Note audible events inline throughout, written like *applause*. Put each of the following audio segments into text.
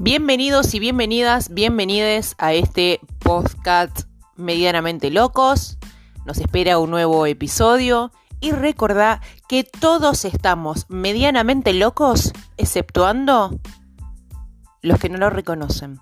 Bienvenidos y bienvenidas, bienvenides a este podcast medianamente locos. Nos espera un nuevo episodio y recordá que todos estamos medianamente locos, exceptuando los que no lo reconocen.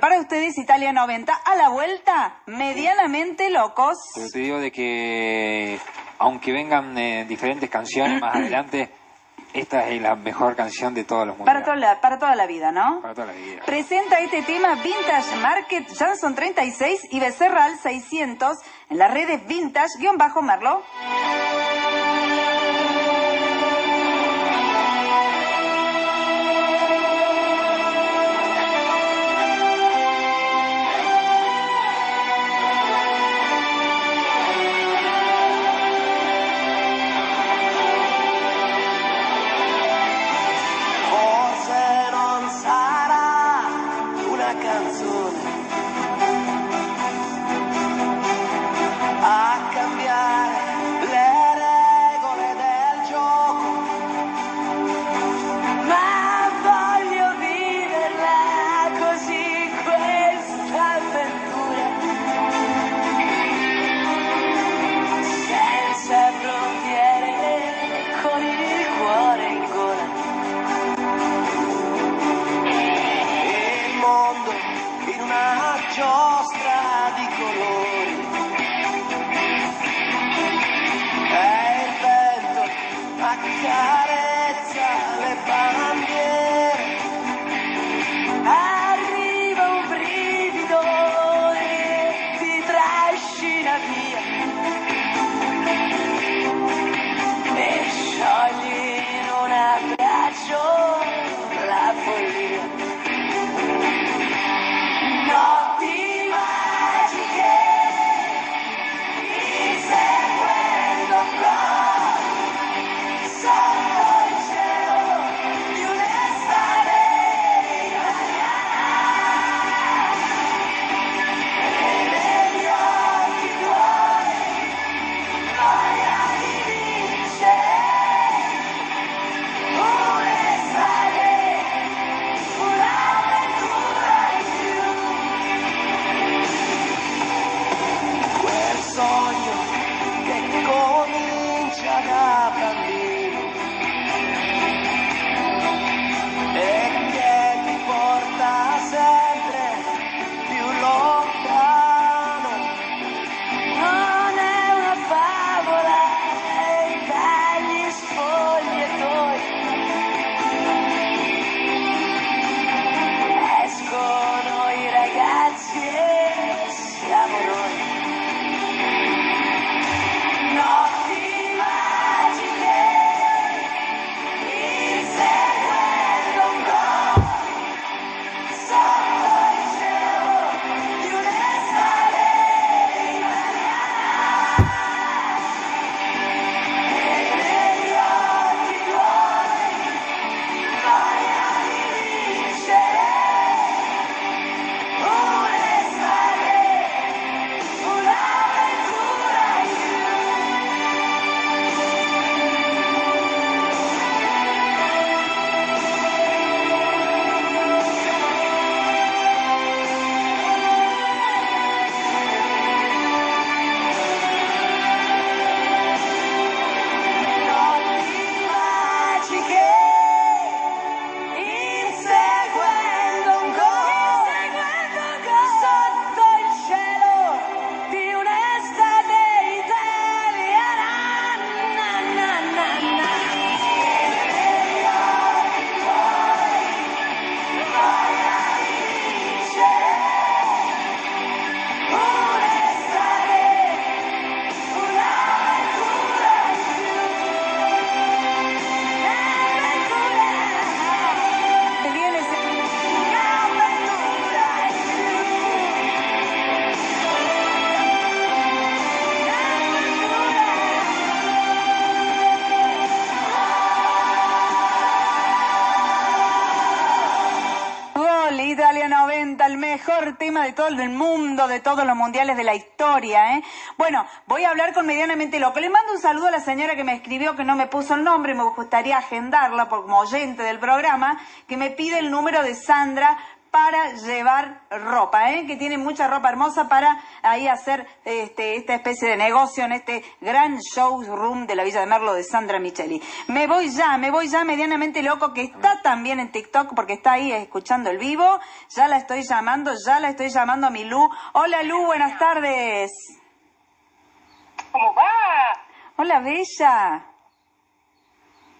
Para ustedes, Italia 90, a la vuelta, medianamente locos. Pero te digo de que, aunque vengan eh, diferentes canciones más adelante, esta es la mejor canción de todos los Para mundiales. toda la, para toda la vida, ¿no? Para toda la vida. Presenta este tema Vintage Market Johnson 36 y Becerral 600 en las redes Vintage-Merlo. Todo el mundo, de todos los mundiales de la historia, ¿eh? Bueno, voy a hablar con Medianamente Loco. Le mando un saludo a la señora que me escribió, que no me puso el nombre, me gustaría agendarla como oyente del programa, que me pide el número de Sandra para llevar ropa, ¿eh? que tiene mucha ropa hermosa para ahí hacer este, esta especie de negocio en este gran showroom de la Villa de Merlo de Sandra Micheli. Me voy ya, me voy ya medianamente loco, que está también en TikTok porque está ahí escuchando el vivo. Ya la estoy llamando, ya la estoy llamando a mi Lu. Hola Lu, buenas tardes. ¿Cómo va? Hola Bella.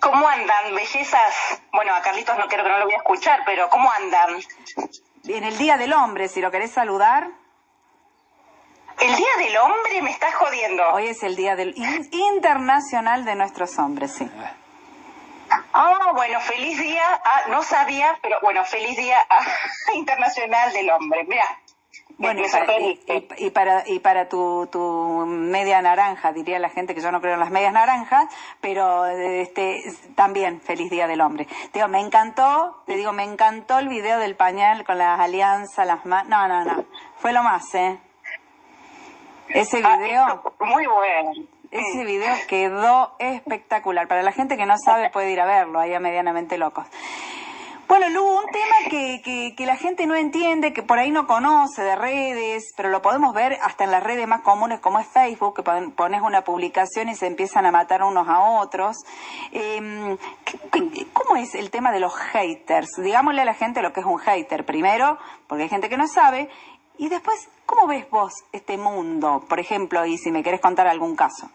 ¿Cómo andan, bellezas? Bueno, a Carlitos no creo que no lo voy a escuchar, pero ¿cómo andan? En el Día del Hombre, si lo querés saludar. El Día del Hombre me estás jodiendo. Hoy es el Día del in- Internacional de nuestros hombres, sí. Ah, bueno, feliz día. Ah, no sabía, pero bueno, feliz día ah, *laughs* internacional del hombre. Mira, Bueno, y para, y, y- y para, y para tu, tu media naranja, diría la gente que yo no creo en las medias naranjas, pero este también feliz Día del Hombre. Te digo, me encantó, te digo, me encantó el video del pañal con las alianzas, las manos. No, no, no. Fue lo más, ¿eh? Ese Ah, video. muy bueno. Ese video quedó espectacular. Para la gente que no sabe puede ir a verlo, ahí a Medianamente Locos. Bueno, Lu, un tema que, que, que la gente no entiende, que por ahí no conoce de redes, pero lo podemos ver hasta en las redes más comunes como es Facebook, que pon- pones una publicación y se empiezan a matar unos a otros. Eh, ¿qué- qué- ¿Cómo es el tema de los haters? Digámosle a la gente lo que es un hater primero, porque hay gente que no sabe, y después, ¿cómo ves vos este mundo? Por ejemplo, y si me querés contar algún caso.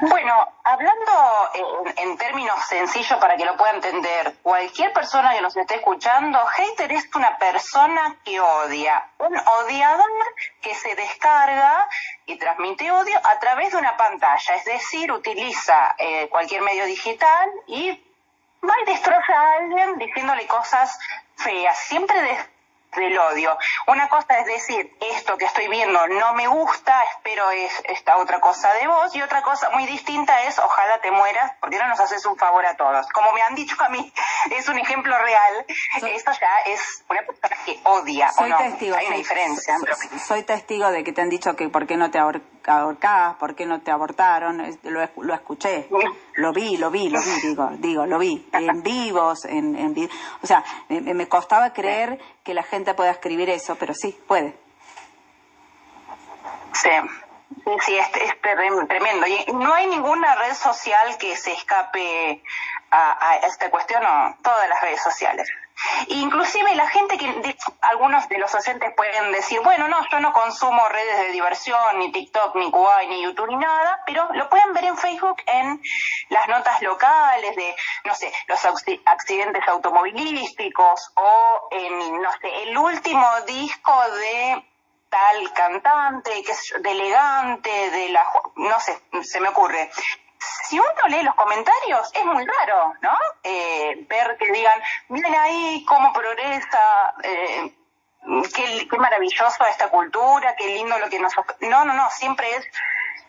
Bueno, hablando en, en términos sencillos para que lo pueda entender, cualquier persona que nos esté escuchando, hater es una persona que odia, un odiador que se descarga y transmite odio a través de una pantalla, es decir, utiliza eh, cualquier medio digital y va y destroza a alguien diciéndole cosas feas, siempre el odio. Una cosa es decir, esto que estoy viendo no me gusta, espero es esta otra cosa de vos, y otra cosa muy distinta es, ojalá te mueras, porque no nos haces un favor a todos. Como me han dicho a mí, *laughs* es un ejemplo real, Soy- esto ya es una persona que odia, Soy ¿o no? testigo. Hay una sí. diferencia. Soy, soy testigo de que te han dicho que por qué no te ahor- ahorcás, por qué no te abortaron. Lo, es- lo escuché. Lo vi, lo vi, lo vi, digo, digo, lo vi. En vivos, en, en vi- O sea, me, me costaba creer que la gente pueda escribir eso, pero sí, puede. Sí, sí, es, es tremendo. Y no hay ninguna red social que se escape a, a esta cuestión, no, todas las redes sociales. Inclusive la gente que, algunos de los oyentes pueden decir, bueno, no, yo no consumo redes de diversión, ni TikTok, ni Kuwait, ni YouTube, ni nada, pero lo pueden ver en Facebook en las notas locales de, no sé, los acci- accidentes automovilísticos o en, no sé, el último disco de tal cantante, que es de elegante, de la, no sé, se me ocurre. Si uno lee los comentarios, es muy raro, ¿no? Eh, ver que digan, miren ahí cómo progresa, eh, qué, qué maravilloso esta cultura, qué lindo lo que nos... No, no, no, siempre es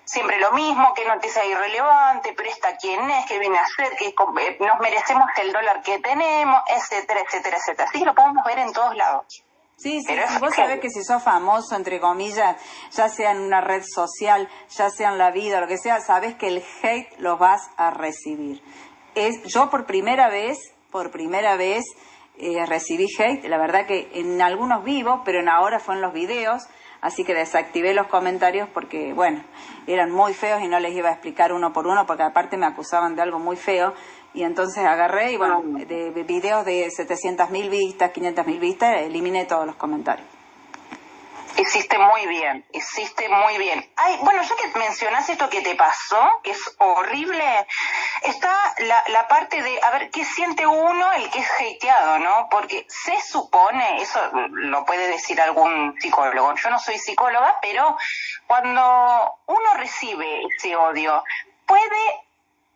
siempre lo mismo, qué noticia irrelevante, pero esta quién es, qué viene a hacer, que eh, nos merecemos el dólar que tenemos, etcétera, etcétera, etcétera. Así que lo podemos ver en todos lados. Sí, sí, Pero sí. Vos sabés que si sos famoso, entre comillas, ya sea en una red social, ya sea en la vida, lo que sea, sabés que el hate lo vas a recibir. Es, yo por primera vez, por primera vez, eh, recibí hate, la verdad que en algunos vivos, pero en ahora fue en los videos, así que desactivé los comentarios porque, bueno, eran muy feos y no les iba a explicar uno por uno, porque aparte me acusaban de algo muy feo, y entonces agarré y, bueno, de, de videos de 700.000 vistas, 500.000 vistas, eliminé todos los comentarios. Hiciste muy bien, hiciste muy bien. Ay, bueno, ya que mencionas esto que te pasó, que es horrible, está la, la parte de, a ver, ¿qué siente uno el que es hateado, no? Porque se supone, eso lo puede decir algún psicólogo, yo no soy psicóloga, pero cuando uno recibe ese odio, puede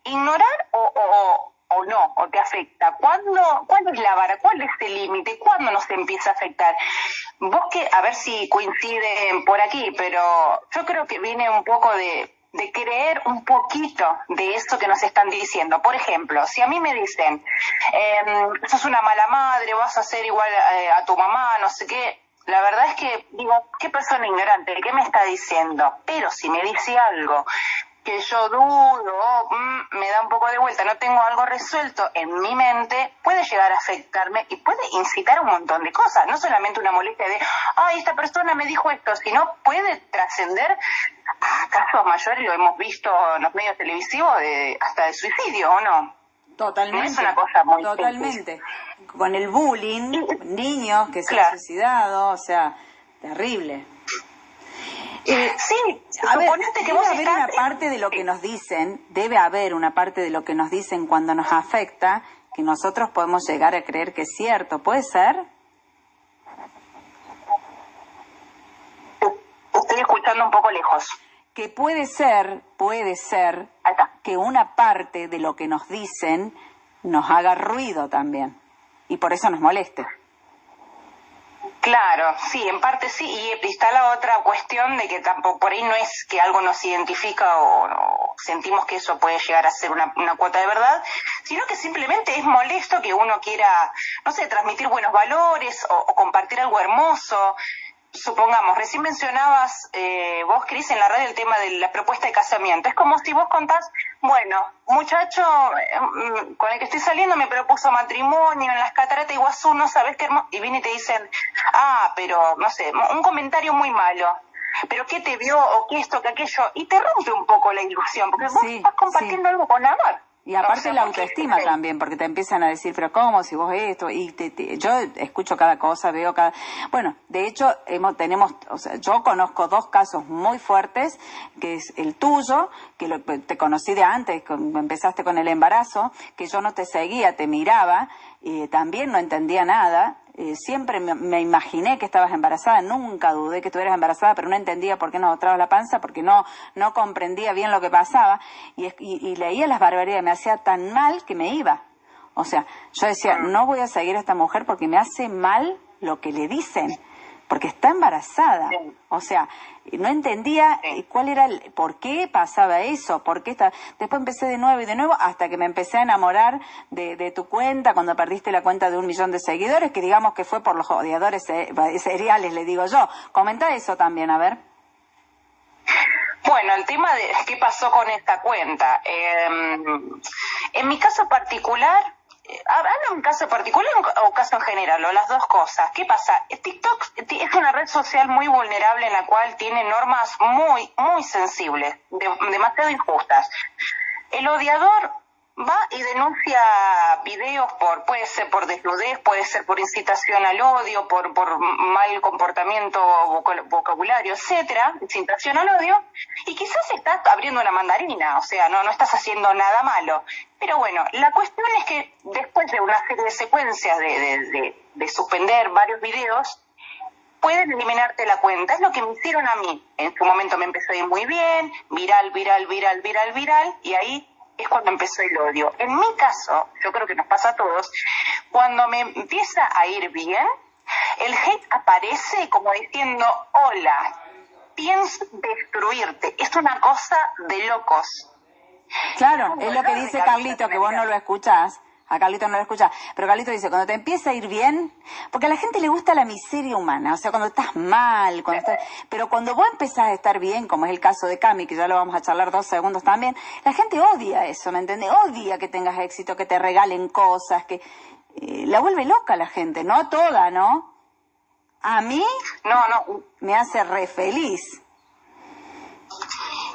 ignorar o, o, o no, o te afecta? ¿Cuándo, ¿Cuándo es la vara? ¿Cuál es el límite? ¿Cuándo nos empieza a afectar? Vos que, a ver si coinciden por aquí, pero yo creo que viene un poco de, de creer un poquito de eso que nos están diciendo. Por ejemplo, si a mí me dicen, eh, sos una mala madre, vas a ser igual eh, a tu mamá, no sé qué, la verdad es que digo, qué persona ignorante, ¿qué me está diciendo? Pero si me dice algo que yo dudo, mm, me da un poco de vuelta, no tengo algo resuelto en mi mente, puede llegar a afectarme y puede incitar un montón de cosas, no solamente una molestia de, ay, esta persona me dijo esto, sino puede trascender a casos mayores, lo hemos visto en los medios televisivos, de, hasta de suicidio, ¿o no? Totalmente. Es una cosa muy Totalmente. Con el bullying, niños que se Claro. han suicidado, o sea, terrible. Eh, Sí, a ver, que debe vos haber estás- una parte de lo que nos dicen, debe haber una parte de lo que nos dicen cuando nos afecta que nosotros podemos llegar a creer que es cierto. ¿Puede ser? Estoy escuchando un poco lejos. Que puede ser, puede ser que una parte de lo que nos dicen nos haga ruido también y por eso nos moleste. Claro, sí, en parte sí, y está la otra cuestión de que tampoco por ahí no es que algo nos identifica o, sentimos que eso puede llegar a ser una, una cuota de verdad, sino que simplemente es molesto que uno quiera, no sé, transmitir buenos valores o, o compartir algo hermoso. Supongamos, recién mencionabas eh, vos, Cris, en la radio el tema de la propuesta de casamiento. Es como si vos contás, bueno, muchacho mm, con el que estoy saliendo me propuso matrimonio en las cataratas de Iguazú, no sabes qué hermoso. Y viene y te dicen, ah, pero no sé, un comentario muy malo. Pero qué te vio o qué esto, que aquello. Y te rompe un poco la ilusión, porque vos Sí, estás compartiendo algo con amor. Y aparte No la autoestima también, porque te empiezan a decir, pero ¿cómo? Si vos esto, y te- te- yo escucho cada cosa, veo cada... Bueno, de hecho, hemos, tenemos, o sea, yo conozco dos casos muy fuertes, que es el tuyo, que lo- te conocí de antes, con- empezaste con el embarazo, que yo no te seguía, te miraba, y también no entendía nada, eh, siempre me, me imaginé que estabas embarazada, nunca dudé que estuvieras embarazada, pero no entendía por qué no mostrabas la panza, porque no, no comprendía bien lo que pasaba. Y, y- y leía las barbaridades, me hacía tan mal que me iba. O sea, yo decía, no voy a seguir a esta mujer porque me hace mal lo que le dicen, porque está embarazada. Sí. O sea, no entendía eh, cuál era el, por qué pasaba eso, por qué está. Después empecé de nuevo y de nuevo hasta que me empecé a enamorar de, de tu cuenta cuando perdiste la cuenta de un millón de seguidores, que digamos que fue por los odiadores eh, seriales, le digo yo. Comenta eso también, a ver. Bueno, el tema de qué pasó con esta cuenta. Eh, en mi caso particular, eh, ¿hablo en caso particular o caso en general? O las dos cosas. ¿Qué pasa? TikTok es una red social muy vulnerable en la cual tiene normas muy, muy sensibles, de- demasiado injustas. El odiador va y denuncia videos por, puede ser por desnudez, puede ser por incitación al odio, por, por mal comportamiento vocabulario, etcétera, incitación al odio, y quizás estás abriendo una mandarina, o sea, no, no estás haciendo nada malo. Pero bueno, la cuestión es que después de una serie de secuencias de, de, de- de suspender varios videos, pueden eliminarte la cuenta. Es lo que me hicieron a mí. En su momento me empezó muy bien, viral, viral, viral, viral, viral, y ahí es cuando empezó el odio. En mi caso, yo creo que nos pasa a todos, cuando me empieza a ir bien, el hate aparece como diciendo, hola, pienso destruirte. Es una cosa de locos. Claro, es lo que dice Carlito, que vos no lo escuchás. A Carlito no lo escuchás. Pero Carlito dice, cuando te empieza a ir bien, porque a la gente le gusta la miseria humana, o sea, cuando estás mal, cuando estás... pero cuando vos empezás a estar bien, como es el caso de Cami, que ya lo vamos a charlar dos segundos también, la gente odia eso, ¿me entiendes? Odia que tengas éxito, que te regalen cosas, que... eh, la vuelve loca la gente, no toda, ¿no? A mí No, no, me hace re feliz.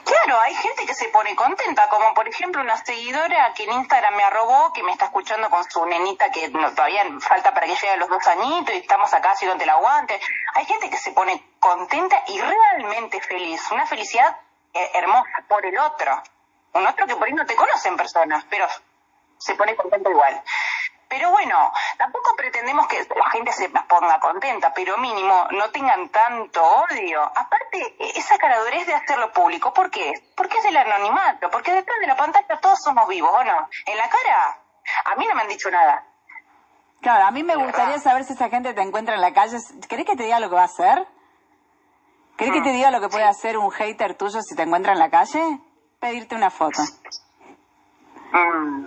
Claro, hay gente que se pone contenta, como por ejemplo una seguidora que en Instagram me arrobó, que me está escuchando con su nenita que todavía falta para que llegue a los dos añitos y estamos acá haciendo el aguante. Hay gente que se pone contenta y realmente feliz, una felicidad eh, hermosa por el otro. Un otro que por ahí no te conoce en persona, pero se pone contento igual. Pero bueno, tampoco pretendemos que la gente se ponga contenta, pero mínimo no tengan tanto odio. Aparte, esa caradurez de hacerlo público, ¿por qué? Porque es del anonimato, porque detrás de la pantalla todos somos vivos, ¿o no? En la cara, a mí no me han dicho nada. Claro, a mí me gustaría saber si esa gente te encuentra en la calle. ¿Querés que te diga lo que va a hacer? ¿Querés que te diga lo que puede hacer un hater tuyo si te encuentra en la calle? pedirte una foto. Mm.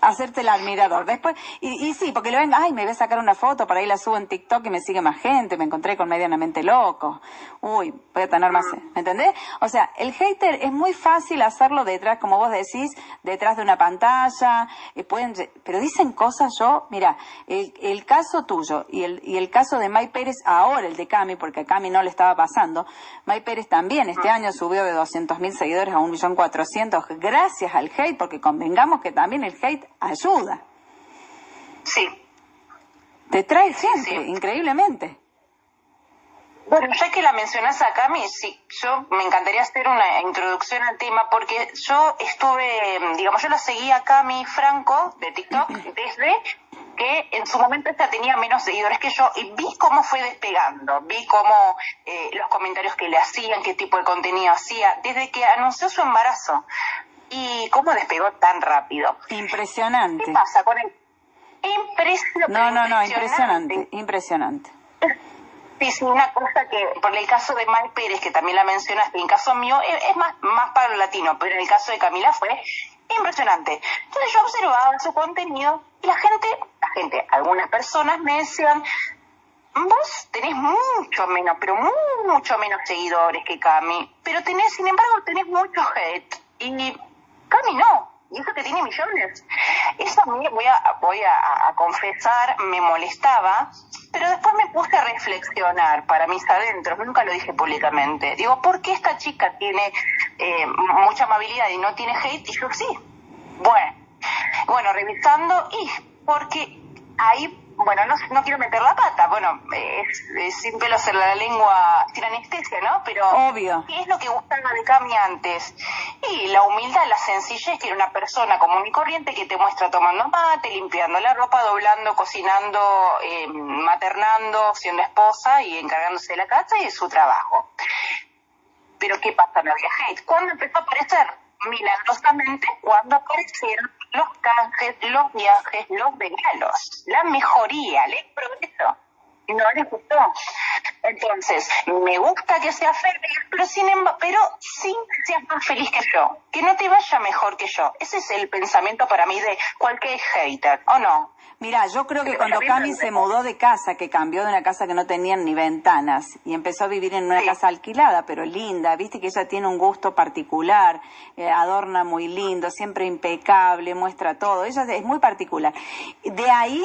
Hacerte el admirador. Después, y, y sí, porque le venga, ay, me voy a sacar una foto, para ahí la subo en TikTok y me sigue más gente, me encontré con medianamente loco. Uy, voy a tener más, ¿me entendés? O sea, el hater es muy fácil hacerlo detrás, como vos decís, detrás de una pantalla, eh, pueden, pero dicen cosas yo, mira, el, el caso tuyo y el, y el caso de May Pérez, ahora el de Cami, porque a Cami no le estaba pasando, May Pérez también este año subió de 200 mil seguidores a 1.400.000 gracias al hate, porque convengamos que también el hate ayuda. Sí. Te trae gente, sí. increíblemente. Bueno, ya que la mencionas a Cami, sí, yo me encantaría hacer una introducción al tema porque yo estuve, digamos, yo la seguí a Cami Franco de TikTok *clears throat* desde que en su momento esta tenía menos seguidores que yo y vi cómo fue despegando, vi cómo eh, los comentarios que le hacían, qué tipo de contenido hacía, desde que anunció su embarazo y cómo despegó tan rápido. Impresionante. ¿Qué pasa con él? Impresionante. No, no, no, impresionante, impresionante. Sí, sí, una cosa que, por el caso de Mai Pérez, que también la mencionaste, en el caso mío es, es más, más para lo latino, pero en el caso de Camila fue impresionante. Entonces yo observaba su contenido y la gente, la gente, algunas personas me decían, vos tenés mucho menos, pero mucho menos seguidores que Cami, pero tenés, sin embargo, tenés mucho hate. Y Cami no, y eso que tiene millones. Eso a mí, voy a, voy a, a confesar, me molestaba, pero después me puse a reflexionar para mis adentros, nunca lo dije públicamente. Digo, ¿por qué esta chica tiene eh, mucha amabilidad y no tiene hate? Y yo sí. Bueno, bueno, revisando, y porque ahí bueno, no, no quiero meter la pata, bueno, es, es sin pelo hacer la lengua sin anestesia, ¿no? Pero, Obvio. ¿qué es lo que gustaba de Cami antes? Y la humildad, la sencillez, que era una persona común y corriente que te muestra tomando mate, limpiando la ropa, doblando, cocinando, eh, maternando, siendo esposa y encargándose de la casa y de su trabajo. Pero ¿qué pasa? No había hate. ¿Cuándo empezó a aparecer? milagrosamente cuando aparecieron los canjes, los viajes, los regalos, la mejoría, el progreso. No les gustó. Entonces, me gusta que seas feliz, pero sin pero sin que seas más feliz que yo. Que no te vaya mejor que yo. Ese es el pensamiento para mí de cualquier hater, ¿o no? Mira, yo creo que cuando Cami se mudó de casa, que cambió de una casa que no tenía ni ventanas y empezó a vivir en una Sí. casa alquilada, pero linda, viste que ella tiene un gusto particular, eh, adorna muy lindo, siempre impecable, muestra todo, ella es muy particular. De ahí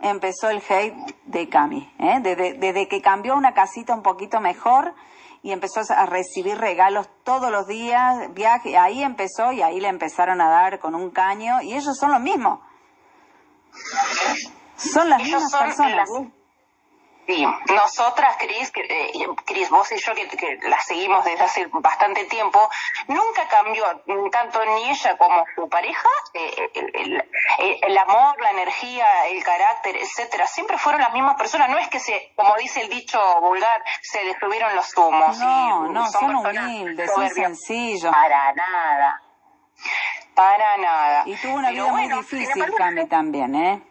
empezó el hate de Cami, ¿eh? desde, desde que cambió una casita un poquito mejor y empezó a recibir regalos todos los días, viaje, ahí empezó y ahí le empezaron a dar con un caño y ellos son los mismos. Son las Ellos mismas son personas. Sí, nosotras, Cris, eh, Cris, vos y yo que, que la seguimos desde hace bastante tiempo, nunca cambió tanto ni ella como su pareja, eh, el, el- el- el amor, la energía, el carácter, etcétera. Siempre fueron las mismas personas. No es que se, como dice el dicho vulgar, se les subieron los humos. No, y no, son personas humildes, son sencillos. Para nada. Para nada. Y tuvo una Pero vida muy difícil, Cami, también, ¿eh?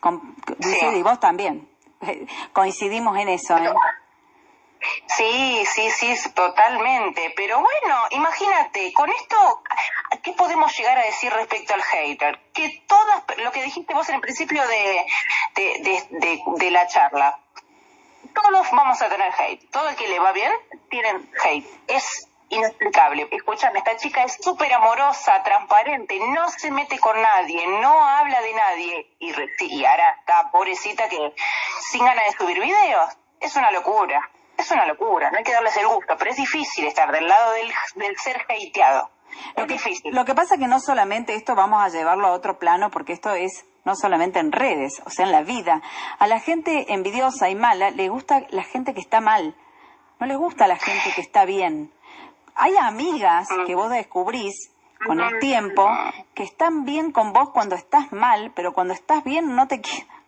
Con- Sí. y vos también. *laughs* Coincidimos en eso, ¿eh? Sí, sí, sí, totalmente. Pero bueno, imagínate, con esto, ¿qué podemos llegar a decir respecto al hater? Que todas, lo que dijiste vos en el principio de, de, de, de- de la charla, todos vamos a tener hate. Todo el que le va bien, tienen hate. Es inexplicable. Escúchame, esta chica es súper amorosa, transparente, no se mete con nadie, no habla de nadie. Y, y ahora está pobrecita que sin ganas de subir videos. Es una locura. Es una locura. No hay que darles el gusto, pero es difícil estar del lado del, del ser hateado. Lo Es que, difícil. lo que pasa que no solamente esto vamos a llevarlo a otro plano, porque esto es no solamente en redes, o sea, en la vida. A la gente envidiosa y mala le gusta la gente que está mal. No le gusta la gente que está bien. Hay amigas que vos descubrís con el tiempo que están bien con vos cuando estás mal, pero cuando estás bien no te quieren. *laughs*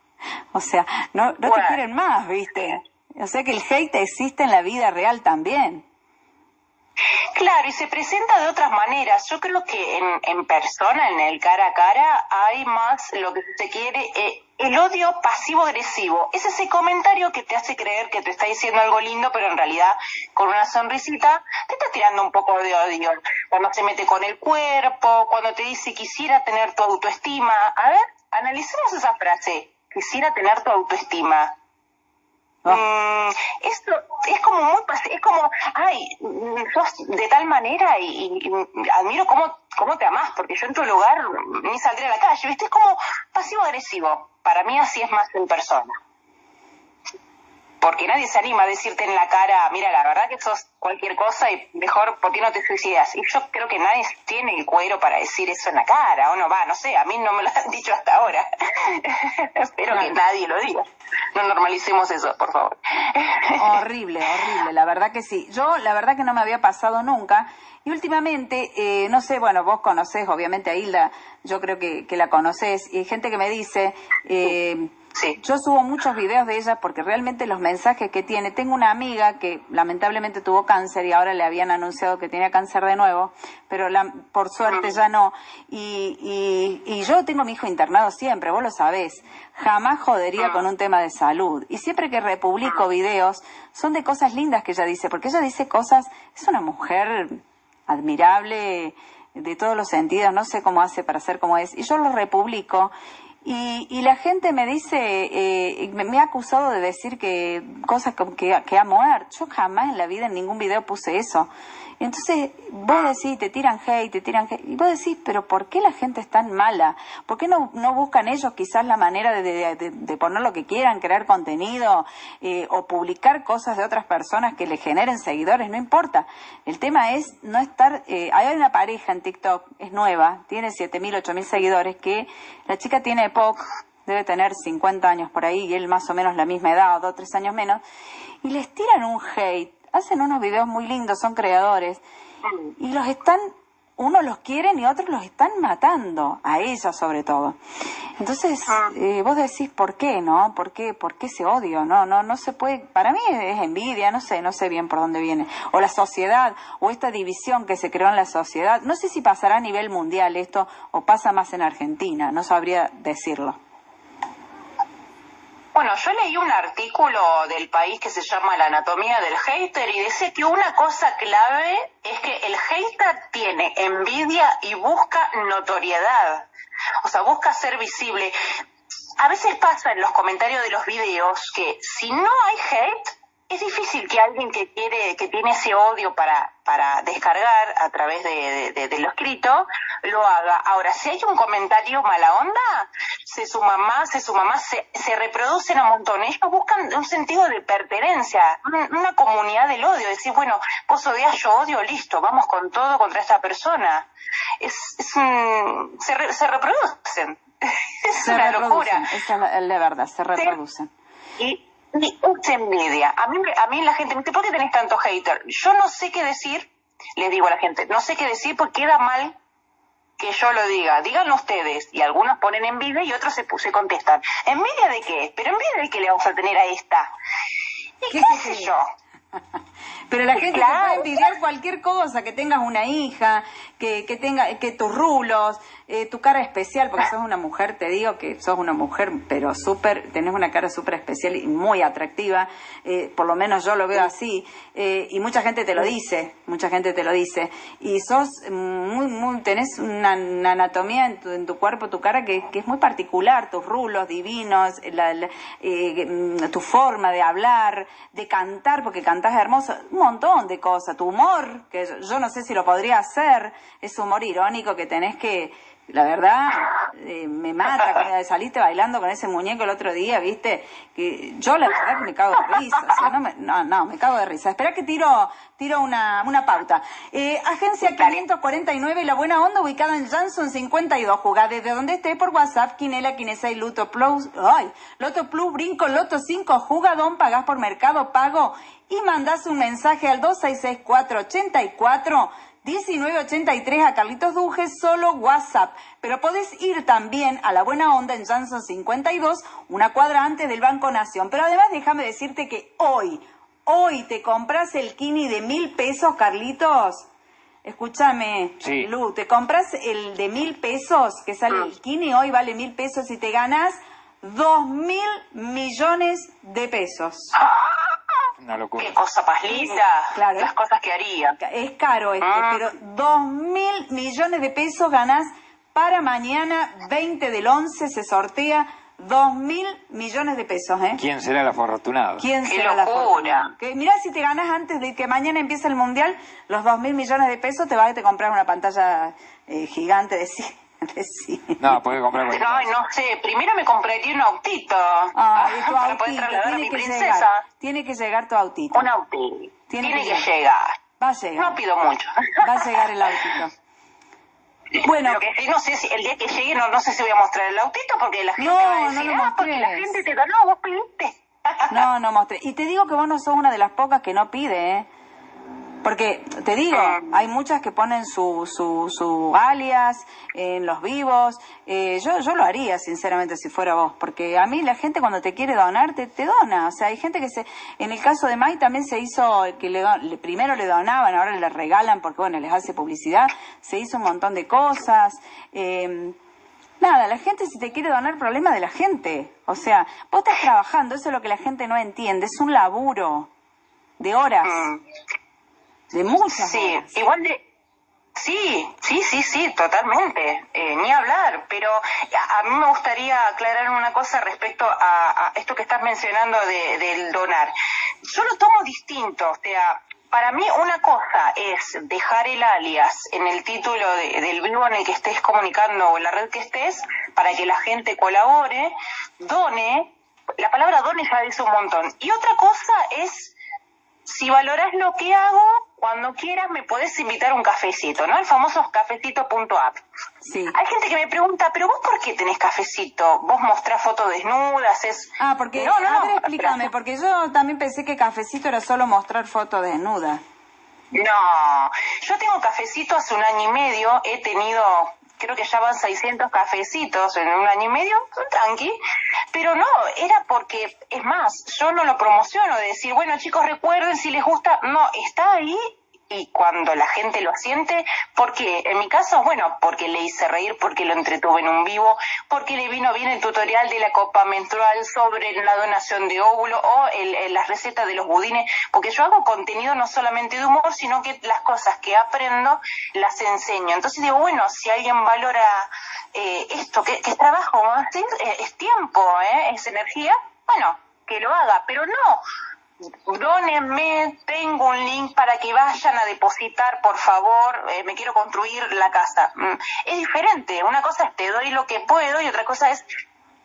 O sea, no, no te quieren más, ¿viste? O sea que el hate existe en la vida real también. Claro, y se presenta de otras maneras. Yo creo que en, en persona, en el cara a cara, hay más lo que se quiere, eh, el odio pasivo-agresivo. Es ese comentario que te hace creer que te está diciendo algo lindo, pero en realidad con una sonrisita te está tirando un poco de odio. Cuando se mete con el cuerpo, cuando te dice quisiera tener tu autoestima. A ver, analicemos esa frase. Quisiera tener tu autoestima. Mm, esto es como muy es como ay sos de tal manera y, admiro cómo, cómo te amás porque yo en tu lugar ni saldré a la calle viste es como pasivo agresivo para mí así es más en persona porque nadie se anima a decirte en la cara, mira, la verdad que sos cualquier cosa y mejor, ¿por qué no te suicidas? Y yo creo que nadie tiene el cuero para decir eso en la cara, o no va, no sé, a mí no me lo *laughs* han dicho hasta ahora. *laughs* Espero que nadie lo diga. No normalicemos eso, por favor. horrible, horrible, la verdad que sí. Yo, la verdad que no me había pasado nunca. Y últimamente, eh, no sé, bueno, vos conocés obviamente a Hilda, yo creo que, que la conocés, y hay gente que me dice... Eh, Sí. Yo subo muchos videos de ella porque realmente los mensajes que tiene. Tengo una amiga que lamentablemente tuvo cáncer y ahora le habían anunciado que tenía cáncer de nuevo, pero por suerte ya no. Y, y, yo tengo a mi hijo internado siempre, vos lo sabés. Jamás jodería con un tema de salud. Y siempre que republico videos, son de cosas lindas que ella dice, porque ella dice cosas, es una mujer admirable de todos los sentidos, no sé cómo hace para ser como es. Y yo lo republico y, y la gente me dice, eh, me, ha acusado de decir que cosas que, que ha muerto. Yo jamás en la vida en ningún video puse eso. Entonces, vos decís, te tiran hate, te tiran hate, y vos decís, pero ¿por qué la gente es tan mala? ¿Por qué no, no buscan ellos quizás la manera de, de, poner lo que quieran, crear contenido eh, o publicar cosas de otras personas que le generen seguidores? No importa. El tema es no estar... Eh, hay una pareja en TikTok, es nueva, tiene 7.000, 8.000 seguidores, que la chica tiene POC, debe tener 50 años por ahí, y él más o menos la misma edad, o dos, tres años menos, y les tiran un hate hacen unos videos muy lindos, son creadores, y los están, unos los quieren y otros los están matando, a ella sobre todo. Entonces, ah. eh, vos decís, ¿por qué, no? ¿Por qué, ¿Por qué ese odio? No, no, no se puede, para mí es envidia, no sé, no sé bien por dónde viene. O la sociedad, o esta división que se creó en la sociedad. No sé si pasará a nivel mundial esto, o pasa más en Argentina, no sabría decirlo. Bueno, yo leí un artículo del país que se llama La anatomía del hater y dice que una cosa clave es que el hater tiene envidia y busca notoriedad. O sea, busca ser visible. A veces pasa en los comentarios de los videos que si no hay hate, es difícil que alguien que quiere, que tiene ese odio para, para descargar a través de, de, lo escrito, lo haga. Ahora, si hay un comentario mala onda, se suma más, se suma más, se, se reproducen a montón. Ellos buscan un sentido de pertenencia, una, comunidad del odio. Decir, bueno, vos odias, yo odio, listo, vamos con todo contra esta persona. Es, es un, se, se reproducen. *laughs* es una locura. Esa es la, verdad, se reproducen. Y mucha envidia. A mí, a mí la gente me dice, ¿por qué tenés tanto hater? Yo no sé qué decir, les digo a la gente, no sé qué decir porque queda mal que yo lo diga. Díganlo ustedes. Y algunos ponen envidia y otros se, se contestan. ¿Envidia de qué? Pero envidia de qué le vamos a tener a esta. ¿Y qué, sé yo? Pero la gente te puede envidiar cualquier cosa, que tengas una hija, que, que tenga, que tus rulos, eh, tu cara especial, porque sos una mujer, te digo que sos una mujer, pero súper, tenés una cara súper especial y muy atractiva, eh, por lo menos yo lo veo así, eh, y mucha gente te lo dice, mucha gente te lo dice, y sos muy, muy, tenés una, anatomía en tu, en tu, cuerpo, tu cara que, que, es muy particular, tus rulos divinos, la, mm, tu forma de hablar, de cantar, porque cantás hermoso, montón de cosas. Tu humor, que yo no sé si lo podría hacer, es humor irónico que tenés que, la verdad, eh, me mata cuando saliste bailando con ese muñeco el otro día, ¿viste? Que yo la verdad que me cago de risa, no, no, me cago de risa. Espera que tiro, tiro una, una pauta. Eh, agencia 549, La Buena Onda, ubicada en Johnson 52, jugada desde donde esté por WhatsApp, Quinela, Quinesa y Luto Plus, ay, Loto Plus, Brinco, Loto 5, jugadón, pagás por Mercado Pago y mandás un mensaje al 266484 1983 a Carlitos Duje, solo WhatsApp. Pero podés ir también a La Buena Onda en Janson 52, una cuadra antes del Banco Nación. Pero además déjame decirte que hoy, hoy te compras el kini de mil pesos, Carlitos. Escúchame, Lu, te compras el de mil pesos, que sale el kini, hoy vale mil pesos y te ganas dos mil millones de pesos. Una locura. Qué cosa más linda. Claro. Las cosas que haría. Es caro este, Ah. pero dos mil millones de pesos ganás para mañana, 20 del 11, se sortea dos mil millones de pesos, ¿eh? ¿Quién será el afortunado? ¿Quién ¡Qué será la locura! fortuna? Que mirá si te ganas antes de que mañana empiece el mundial, los dos mil millones de pesos te vas a te comprar una pantalla eh, gigante de cine. Cine. No, puede comprar cualquier Ay, no sé. Primero me compraría un autito. Ay, tu para poder autito, trasladar a tiene mi que princesa. llegar. Tiene que llegar tu autito. Un autito. Tiene Tiene, que que, llegar. llegar. Va a llegar. No pido mucho. Va a llegar el autito. Bueno, que sí, no sé si el día que llegue, no, no sé si voy a mostrar el autito porque la gente No, va a no decir, lo ah, porque la gente te ganó, vos pediste. No, no mostré. Y te digo que vos no sos una de las pocas que no pide, ¿eh? Porque, te digo, hay muchas que ponen su, su, su alias en los vivos. Eh, yo, yo lo haría, sinceramente, si fuera vos. Porque a mí la gente cuando te quiere donar, te, te dona. O sea, hay gente que se... En el caso de Mai también se hizo que le, le- primero le donaban, ahora le regalan porque, bueno, les hace publicidad. Se hizo un montón de cosas. Eh, Nada, la gente si te quiere donar, problema de la gente. O sea, vos estás trabajando, eso es lo que la gente no entiende, es un laburo de horas, Mm. De muchas Sí, igual de... Sí, sí, sí, sí, totalmente. Eh, ni hablar, pero a, a mí me gustaría aclarar una cosa respecto a, a esto que estás mencionando de, del donar. Yo lo tomo distinto, o sea, para mí una cosa es dejar el alias en el título de- del vivo en el que estés comunicando o en la red que estés para que la gente colabore, done. La palabra done ya dice un montón. Y otra cosa es si valoras lo que hago, cuando quieras me podés invitar a un cafecito, ¿no? El famoso cafecito.app. Sí. Hay gente que me pregunta, pero vos por qué tenés cafecito? ¿Vos mostrás fotos desnudas? Es... Ah, porque, No, no, a ver, explícame, pero- porque yo también pensé que cafecito era solo mostrar fotos desnuda. No, yo tengo cafecito hace un año y medio, he tenido, creo que ya van 600 cafecitos en un año y medio, tranqui, pero no, era porque, es más, yo no lo promociono, de decir, bueno chicos, recuerden si les gusta, no, está ahí y cuando la gente lo siente, porque en mi caso, bueno, porque le hice reír, porque lo entretuve en un vivo, porque le vino bien el tutorial de la copa menstrual sobre la donación de óvulo o el, las recetas de los budines, porque yo hago contenido no solamente de humor, sino que las cosas que aprendo las enseño. Entonces digo, bueno, si alguien valora eh, esto, que, que es trabajo, ¿no? es, eh, es tiempo, ¿eh? es energía, bueno, que lo haga, pero no Dónenme, tengo un link para que vayan a depositar, por favor, eh, me quiero construir la casa. Mm, Es diferente, una cosa es te doy lo que puedo y otra cosa es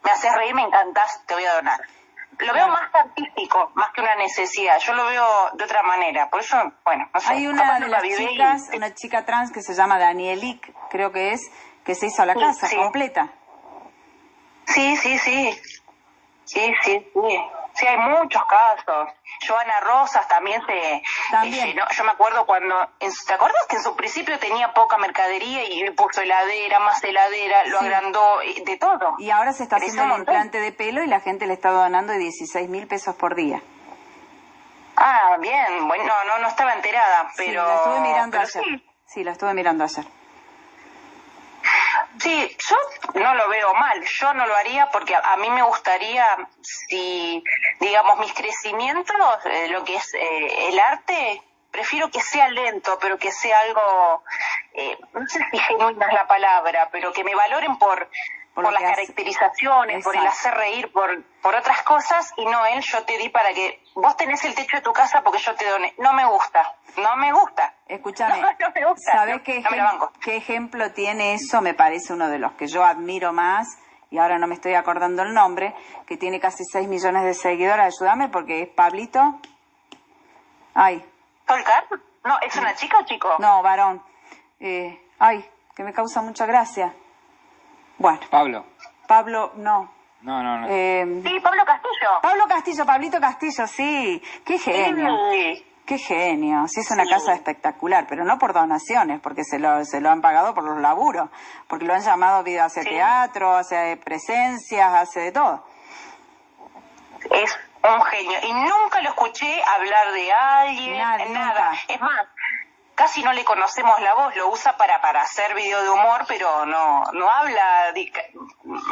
me haces reír, me encantas, te voy a donar. Lo veo más artístico, más que una necesidad. Yo lo veo de otra manera. Por eso, bueno, no sé. Hay una de las y- chicas, una chica trans que se llama Danielik, creo que es, que se hizo la Sí, casa sí. completa. Sí, sí, sí. Sí, sí, sí. Sí, hay muchos casos. Joana Rosas también se También. se llenó. Yo me acuerdo cuando, en ¿te acuerdas que en su principio tenía poca mercadería y puso heladera, más heladera, lo Sí. agrandó, y de todo? Y ahora se está haciendo un implante de pelo y la gente le está donando 16 mil pesos por día. Ah, bien. Bueno, no, no, no estaba enterada, pero... sí, la estuve mirando pero ayer. sí. Sí, la estuve mirando ayer. Sí, yo no lo veo mal, yo no lo haría porque a, mí me gustaría, si, digamos, mis crecimientos, eh, lo que es eh, el arte, prefiero que sea lento, pero que sea algo, eh, no sé si genuina es la palabra, pero que me valoren por, Por las caracterizaciones, por el hacer reír, por, por otras cosas, y no él, yo te di para que vos tenés el techo de tu casa porque yo te doné. No me gusta, no me gusta. Escúchame, No, *laughs* no me gusta, ¿sabes no, qué, ejem- ejemplo tiene eso? Me parece uno de los que yo admiro más, y ahora no me estoy acordando el nombre, que tiene casi 6 millones de seguidores. Ayúdame porque es Pablito. Ay, ¿Tolkar? No, ¿es una chica o chico? no, varón. Eh, ay, que me causa mucha gracia. Bueno, Pablo. Pablo, no. No, no, no. Eh, Sí, Pablo Castillo. Pablo Castillo, Pablito Castillo, sí. Qué genio. Sí. Qué genio, sí es una Sí. casa espectacular, pero no por donaciones, porque se lo, se lo han pagado por los laburos, porque lo han llamado hace Sí. teatro, hace presencias, hace de todo. Es un genio. Y nunca lo escuché hablar de alguien, Nadie, nada. nunca. Es más, casi no le conocemos la voz, lo usa para, para hacer video de humor, pero no, no habla,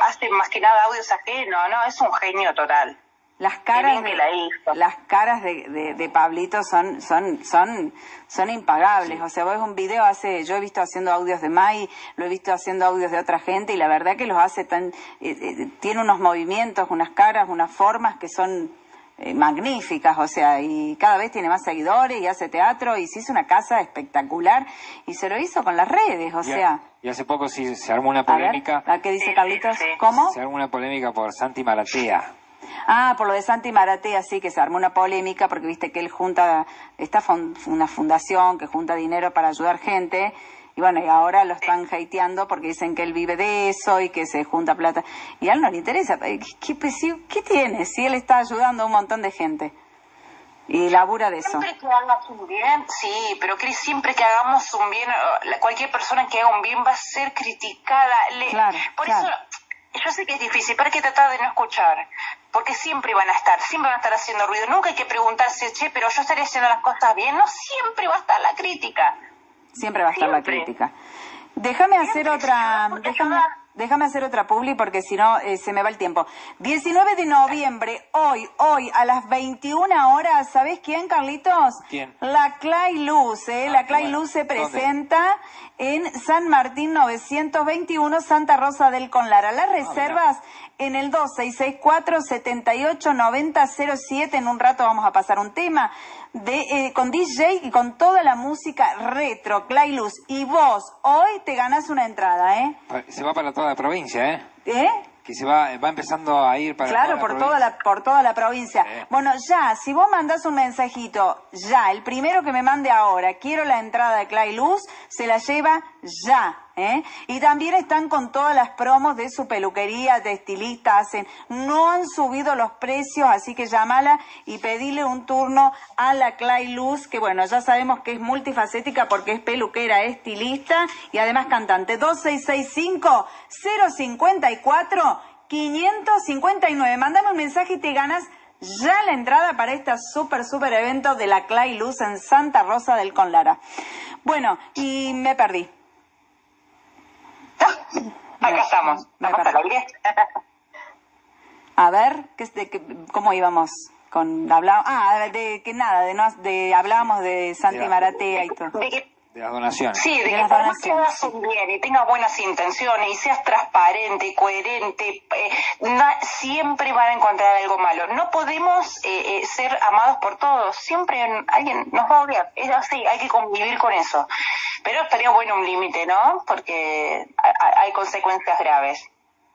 hace más que nada audios ajenos, no, es un genio total. Las caras, bien de, que la hizo. las caras de, de, de Pablito son, son, son, son impagables. O sea, vos un video hace, yo he visto haciendo audios de Mai, lo he visto haciendo audios de otra gente y la verdad que los hace tan, eh, eh, tiene unos movimientos, unas caras, unas formas que son eh, magníficas, o sea, y cada vez tiene más seguidores y hace teatro y se hizo una casa espectacular y se lo hizo con las redes, o Y, sea, y hace poco sí se armó una a ver, polémica. ¿la que dice Carlitos? sí, sí. ¿Cómo? Se armó una polémica por Santi Maratea. Ah, por lo de Santi Maratea, sí, que se armó una polémica porque viste que él junta, está fun- una fundación que junta dinero para ayudar gente. Y bueno, y ahora lo están hateando porque dicen que él vive de eso y que se junta plata. Y a él no le interesa. ¿Qué, qué, qué tiene si él está ayudando a un montón de gente? Y labura de eso. Siempre que hagas un bien, sí, pero Cris, siempre que hagamos un bien, cualquier persona que haga un bien va a ser criticada. Le- Claro, por claro. eso, yo sé que es difícil, pero hay que tratar de no escuchar, porque siempre van a estar, siempre van a estar haciendo ruido. Nunca hay que preguntarse, che, pero yo estaré haciendo las cosas bien. No siempre va a estar la crítica. Siempre va a estar la crítica. Déjame hacer Siempre, otra, déjame, déjame hacer otra publi porque si no eh, se me va el tiempo. 19 de noviembre, hoy, hoy a las 21 horas, ¿sabés quién, Carlitos? ¿Quién? La Clay Luz, ¿eh? La Ah, Clay bueno. Luz se ¿Dónde? presenta en San Martín 921, Santa Rosa del Conlara. Las reservas en el 2664 789007. En un rato vamos a pasar un tema de eh, con DJ y con toda la música retro, Clay Luz. Y vos hoy te ganás una entrada, ¿eh? Se va para toda la provincia, ¿eh? ¿Eh? Que se va, va empezando a ir para Claro, toda la por toda la por toda la provincia. Sí. Bueno, ya, si vos mandás un mensajito, ya, el primero que me mande ahora, quiero la entrada de Clay Luz, se la lleva ya, ¿eh? Y también están con todas las promos de su peluquería, de estilista, hacen, no han subido los precios, así que llamala y pedile un turno a la Clay Luz, que bueno, ya sabemos que es multifacética porque es peluquera, estilista y además cantante. 2665 054 559. Mándame un mensaje y te ganas ya la entrada para este súper, súper evento de la Clay Luz en Santa Rosa del Conlara. Bueno, y me perdí. Acá estamos. me ¿Vamos al aire? *laughs* A ver, ¿qué, es de, qué- ¿cómo íbamos? Con, hablaba, ah, de que nada, de, no, de hablábamos de Santi. Maratea y todo. De que De las donaciones. Sí, de De que por más que hagas un bien y tengas buenas intenciones y seas transparente, coherente, eh, na- siempre van a encontrar algo malo. No podemos eh, eh, ser amados por todos, siempre en- alguien nos va a odiar, es así, hay que convivir con eso. Pero estaría bueno un límite, ¿no? Porque hay, hay consecuencias graves.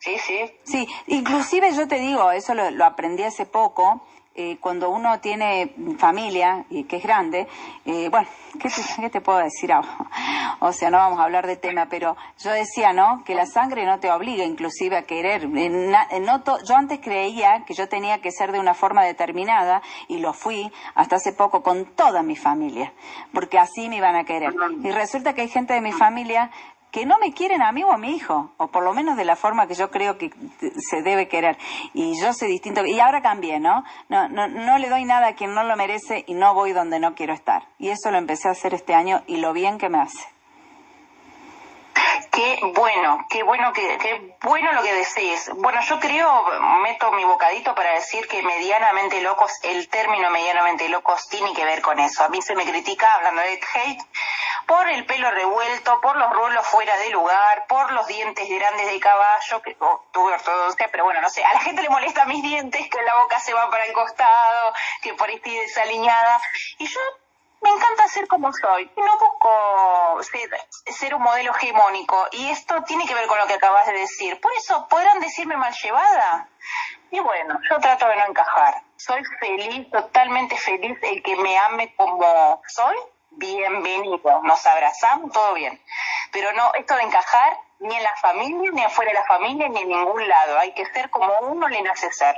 Sí, sí. Sí, inclusive yo te digo, eso lo, lo aprendí hace poco, eh, cuando uno tiene familia y que es grande, eh, bueno, ¿qué te, te puedo decir ahora? *laughs* O sea, no vamos a hablar de tema, pero yo decía, ¿no? Que la sangre no te obliga inclusive a querer. Eh, eh, to- yo antes creía que yo tenía que ser de una forma determinada y lo fui hasta hace poco con toda mi familia, porque así me iban a querer. Y resulta que hay gente de mi familia que no me quieren a mí o a mi hijo, o por lo menos de la forma que yo creo que se debe querer. Y yo soy distinto. Y ahora cambié, ¿no? No, no, no le doy nada a quien no lo merece y no voy donde no quiero estar. Y eso lo empecé a hacer este año y lo bien que me hace. Qué bueno, qué bueno, que, qué bueno lo que decís. Bueno, yo creo, meto mi bocadito para decir que medianamente locos, el término medianamente locos tiene que ver con eso. A mí se me critica, hablando de hate, por el pelo revuelto, por los rulos fuera de lugar, por los dientes grandes de caballo, que oh, tuve ortodoncia, pero bueno, no sé, a la gente le molesta mis dientes, que la boca se va para el costado, que por ahí estoy desaliñada. Y yo me encanta ser como soy. No busco ser, ser un modelo hegemónico. Y esto tiene que ver con lo que acabas de decir. Por eso, ¿podrán decirme mal llevada? Y bueno, yo trato de no encajar. Soy feliz, totalmente feliz. El que me ame como soy, bienvenido. Nos abrazamos, todo bien. Pero no, esto de encajar, ni en la familia, ni afuera de la familia, ni en ningún lado. Hay que ser como uno le nace ser.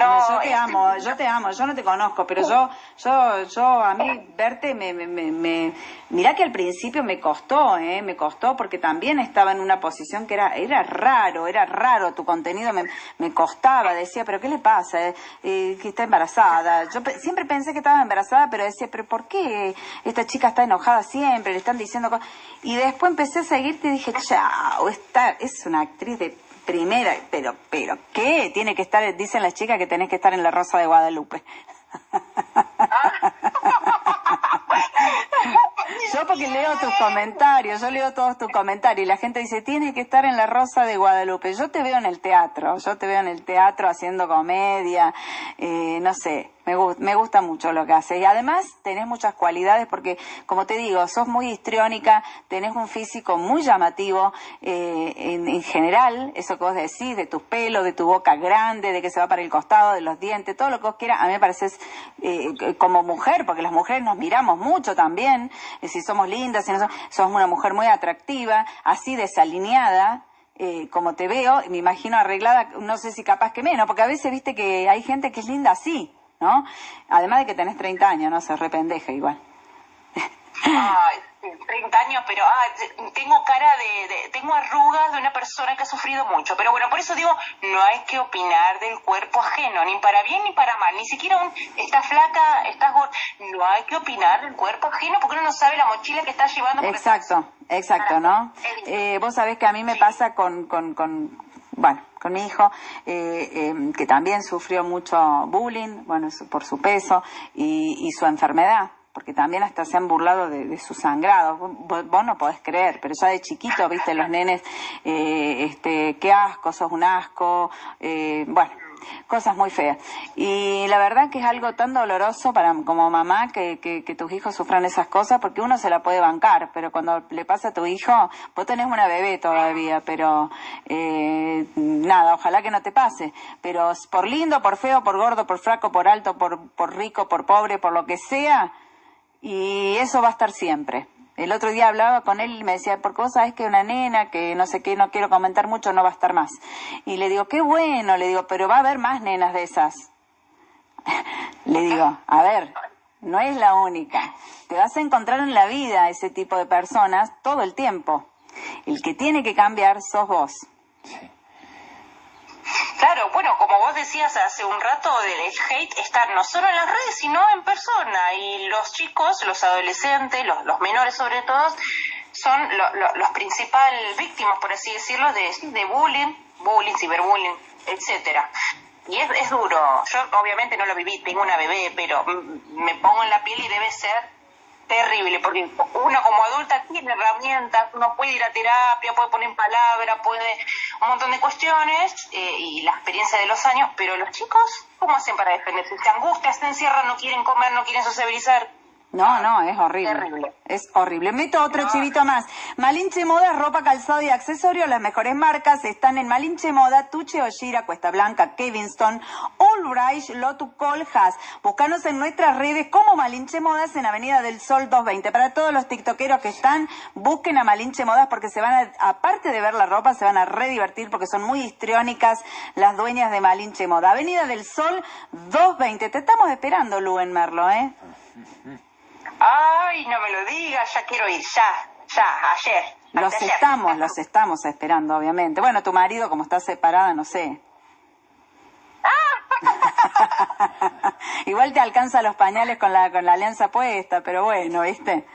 No, yo te amo, yo te amo, yo no te conozco, pero yo, yo, yo a mí verte me, me, me, me- mirá que al principio me costó, eh, me costó porque también estaba en una posición que era, era raro, era raro tu contenido, me, me costaba, decía, pero ¿qué le pasa? Eh, eh, que está embarazada. Yo pe- siempre pensé que estaba embarazada, pero decía, pero ¿por qué esta chica está enojada siempre? Le están diciendo cosas. Y después empecé a seguirte y dije, chao, esta es una actriz de primera, pero, pero, ¿qué? Tiene que estar, dicen las chicas que tenés que estar en la Rosa de Guadalupe. *laughs* Yo porque leo tus comentarios, yo leo todos tus comentarios y la gente dice, tiene que estar en la Rosa de Guadalupe. Yo te veo en el teatro, yo te veo en el teatro haciendo comedia, eh, no sé, me, gu- me gusta mucho lo que haces. Y además tenés muchas cualidades porque, como te digo, sos muy histriónica, tenés un físico muy llamativo eh, en, en general, eso que vos decís, de tus pelos, de tu boca grande, de que se va para el costado, de los dientes, todo lo que vos quieras, a mí me pareces eh, como mujer, porque las mujeres nos miramos mucho también, si somos lindas, si no somos, sos una mujer muy atractiva, así desalineada, eh, como te veo, me imagino arreglada, no sé si capaz que menos, porque a veces viste que hay gente que es linda así, ¿no? Además de que tenés 30 años, no se rependeja igual. Ay, 30 años, pero ah, tengo cara de, de- tengo arrugas de una persona que ha sufrido mucho. Pero bueno, por eso digo, no hay que opinar del cuerpo ajeno, ni para bien ni para mal. Ni siquiera un, estás flaca, estás gorda. No hay que opinar del cuerpo ajeno porque uno no sabe la mochila que está llevando. Exacto, exacto, ¿no? Eh, vos sabés que a mí me pasa con, con, con bueno, con mi hijo, eh, eh, que también sufrió mucho bullying, bueno, por su peso y, y su enfermedad, porque también hasta se han burlado de, de su sangrado. Vos, vos no podés creer, pero ya de chiquito, viste, los nenes, eh, este, qué asco, sos un asco, eh, bueno, cosas muy feas. Y la verdad que es algo tan doloroso para como mamá que, tus hijos sufran esas cosas porque uno se la puede bancar, pero cuando le pasa a tu hijo, vos tenés una bebé todavía, pero eh, nada, ojalá que no te pase. Pero por lindo, por feo, por gordo, por flaco, por alto, por, por rico, por pobre, por lo que sea, y eso va a estar siempre. El otro día hablaba con él y me decía, porque vos sabés que una nena que no sé qué, no quiero comentar mucho, no va a estar más. Y le digo, qué bueno, le digo, pero va a haber más nenas de esas. *laughs* le digo, a ver, no es la única. Te vas a encontrar en la vida ese tipo de personas todo el tiempo. El que tiene que cambiar sos vos. Claro, bueno, como vos decías hace un rato, el hate está no solo en las redes, sino en persona. Y los chicos, los adolescentes, los, menores sobre todo, son lo- lo- los principales víctimas, por así decirlo, de, de bullying, bullying, ciberbullying, etcétera. Y es, es duro. Yo obviamente no lo viví, tengo una bebé, pero me pongo en la piel y debe ser terrible, porque uno como adulta tiene herramientas, uno puede ir a terapia, puede poner en palabra, puede un montón de cuestiones eh, y la experiencia de los años, pero los chicos, ¿cómo hacen para defenderse? Se angustian, se encierran, no quieren comer, no quieren sociabilizar. No, no, es horrible. Terrible. Es horrible. Meto otro chivito más. Malinche Moda, ropa, calzado y accesorios. Las mejores marcas están en Malinche Moda, Tuche Oshira, Cuesta Blanca, Kevinston, Allbright, Lotu Coljas. Búscanos en nuestras redes como Malinche Modas en Avenida del Sol 220. Para todos los tiktokeros que están, busquen a Malinche Modas porque se van a, aparte de ver la ropa, se van a redivertir porque son muy histriónicas las dueñas de Malinche Moda. Avenida del Sol 220. Te estamos esperando, Lu en Merlo, ¿eh? *laughs* Ay, no me lo digas, ya quiero ir, ya, ya, ayer. Los anteayer. estamos, los estamos esperando, obviamente. Bueno, tu marido, como está separada, no sé. *laughs* Igual te alcanza los pañales con la, con la alianza puesta, pero bueno, ¿viste?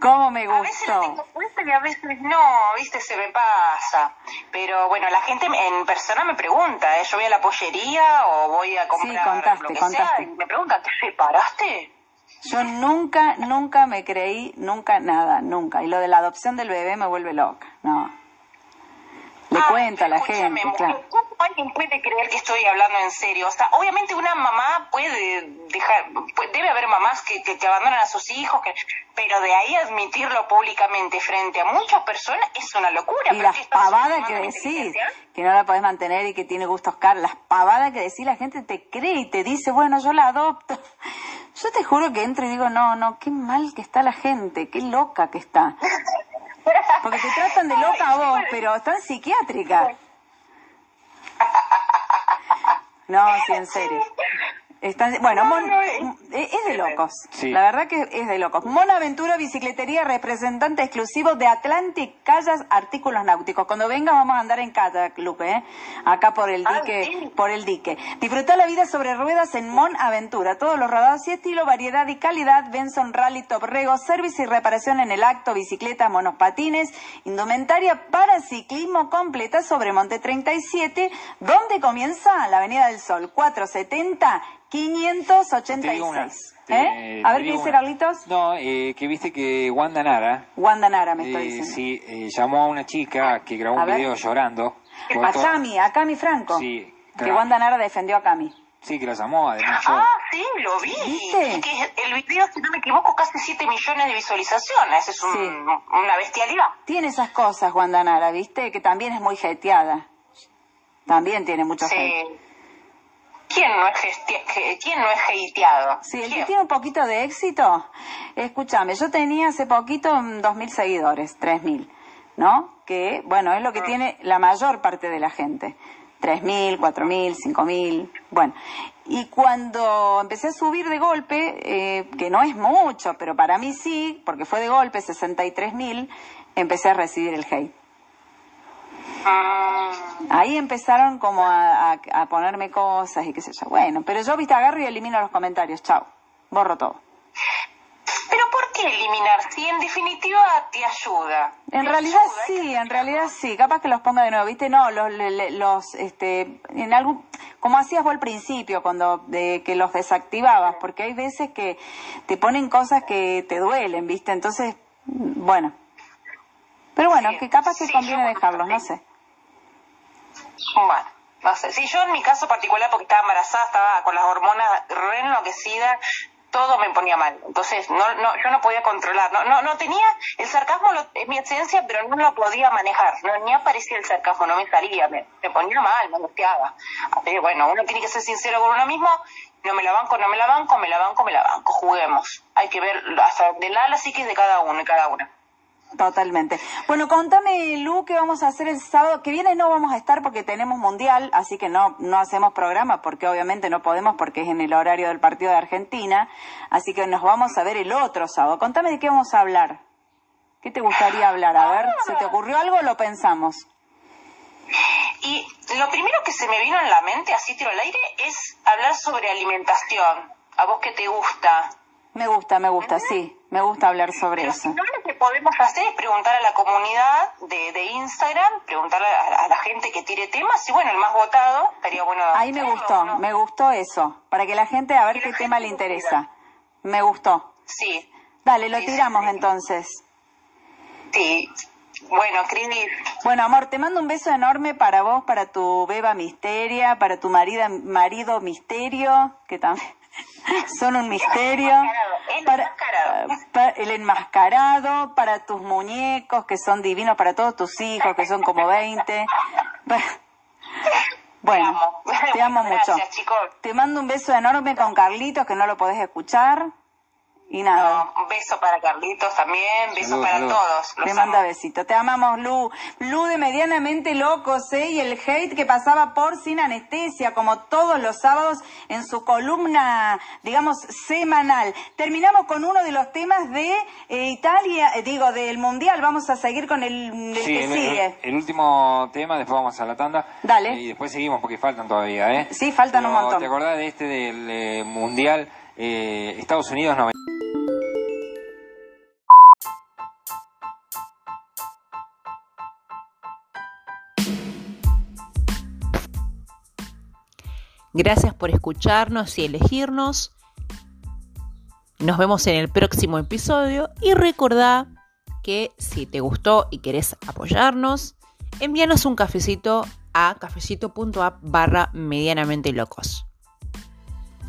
¿Cómo me A veces gustó? tengo puesta y a veces no, viste, se me pasa. Pero bueno, la gente en persona me pregunta, ¿eh? yo voy a la pollería o voy a comprar contaste, lo que contaste. sea, y me preguntan, ¿te separaste? Yo nunca, nunca me creí, nunca nada, nunca. Y lo de la adopción del bebé me vuelve loca, no. Le Ah, cuenta a la gente, mujer, claro. ¿Cómo alguien puede creer que estoy hablando en serio? O sea, obviamente una mamá puede dejar, pu- debe haber mamás que, que, que abandonan a sus hijos, que, pero de ahí admitirlo públicamente frente a muchas personas es una locura. Y las pavadas que decís, que no la podés mantener y que tiene gustos caros, las pavadas que decís, la gente te cree y te dice, bueno, yo la adopto. Yo te juro que entro y digo, no, no, qué mal que está la gente, qué loca que está. Porque te tratan de loca a vos, pero están psiquiátricas. *laughs* No, sí, en serio. Están, bueno, No, Mon- no, es- de locos. Sí. La verdad que es de locos. Mon Aventura Bicicletería, representante exclusivo de Atlantic Callas Artículos Náuticos. Cuando venga vamos a andar en kayak, Lupe, ¿eh? acá por el Ah, dique, sí. por el dique. Disfrutar la vida sobre ruedas en Mon Aventura. Todos los rodados y estilo, variedad y calidad. Benson Rally Top Rego, servicio y reparación en el acto, bicicletas, monospatines, indumentaria para ciclismo completa sobre Monte 37, donde comienza la Avenida del Sol, 470 Te digo una. 586. te- ¿Eh? A ver qué dice. Carlitos. No, eh, que viste que Wanda Nara Wanda Nara me está eh, diciendo. sí, eh, llamó a una chica que grabó A un ver. video llorando. por A Cami, a Cami Franco. Sí, Que claro. Wanda Nara defendió a Cami. Sí, que la llamó, además yo. Ah, sí, lo vi. ¿Viste? Que el video, si no me equivoco, casi 7 millones de visualizaciones. Es un- Sí. una bestialidad. Tiene esas cosas, Wanda Nara, ¿viste? Que también es muy hateada. También tiene mucho hate. ¿Quién no es, que- ¿quién no es hateado? Sí, el que tiene un poquito de éxito, escúchame, yo tenía hace poquito mm, 2.000 seguidores, 3.000, ¿no? Que, bueno, es lo que tiene la mayor parte de la gente. 3.000, 4.000, 5.000, bueno. Y cuando empecé a subir de golpe, eh, que no es mucho, pero para mí sí, porque fue de golpe, 63.000, empecé a recibir el hate. Mm, Ahí empezaron como a, a- a ponerme cosas y qué sé yo. Bueno, pero yo, viste, agarro y elimino los comentarios, chao, borro todo. Pero ¿por qué eliminar si en definitiva te ayuda? En Te realidad ayuda, sí, en realidad sí. Capaz que los ponga de nuevo, ¿viste? No, los, este, en algún, como hacías vos al principio, cuando, de que los desactivabas, porque hay veces que te ponen cosas que te duelen, ¿viste? Entonces, bueno. Pero bueno, Sí, que capaz que sí, conviene yo- dejarlos, no sé. Bueno, no sé. Sí, yo en mi caso particular, porque estaba embarazada, estaba con las hormonas re enloquecida, todo me ponía mal. Entonces, no, no, yo no podía controlar. No, no, no tenía, el sarcasmo lo- es mi esencia, pero no lo podía manejar. No, ni aparecía el sarcasmo, no me salía, me, me ponía mal, me angustiaba. Que, bueno, uno tiene que ser sincero con uno mismo. No me la banco, no me la banco, me la banco, me la banco. Juguemos. Hay que ver hasta donde la la psiquis de cada uno y cada una. Totalmente. Bueno, contame, Lu, qué vamos a hacer el sábado que viene. No vamos a estar porque tenemos mundial, así que no, no hacemos programa porque obviamente no podemos porque es en el horario del partido de Argentina. Así que nos vamos a ver el otro sábado. Contame de qué vamos a hablar. ¿Qué te gustaría hablar? A ver, ¿se te ocurrió algo o lo pensamos? Y lo primero que se me vino en la mente, así tiro al aire, es hablar sobre alimentación. ¿A vos qué te gusta? Me gusta, me gusta, sí. Me gusta hablar sobre Pero eso. lo que podemos hacer es preguntar a la comunidad de, de Instagram, preguntarle a, a la gente que tire temas, y bueno, el más votado estaría bueno. Ahí me gustó, ¿no? me gustó eso. Para que la gente a ver qué tema le interesa. Me gustó. Sí, Dale, lo Sí, sí, tiramos sí. entonces. sí. Bueno, Cris, Bueno, amor, te mando un beso enorme para vos, para tu beba misteria, para tu marido, marido misterio, que también *laughs* son un misterio. enmascarado, el Para- enmascarado. pa- el enmascarado, para tus muñecos, que son divinos, para todos tus hijos, que son como 20. Pa- Bueno, amo. te amo *laughs* mucho. Chicos. Te mando un beso enorme con Carlitos, que no lo podés escuchar. Y nada. Un beso para Carlitos también, beso Salud, para salud. todos. Los Te amo. manda besitos. Te amamos, Lu. Lu de medianamente locos, ¿eh? Y el hate que pasaba por sin anestesia, como todos los sábados en su columna, digamos, semanal. Terminamos con uno de los temas de eh, Italia, eh, digo, del Mundial. Vamos a seguir con el, el Sí, que el, sigue. el- el último tema, después vamos a la tanda. Dale. Y después seguimos porque faltan todavía, ¿eh? Sí, faltan un montón. ¿Te acordás de este del eh, Mundial eh, Estados Unidos 90? Gracias por escucharnos y elegirnos. Nos vemos en el próximo episodio y recordá que si te gustó y querés apoyarnos, envíanos un cafecito a cafecito.app barra medianamente locos.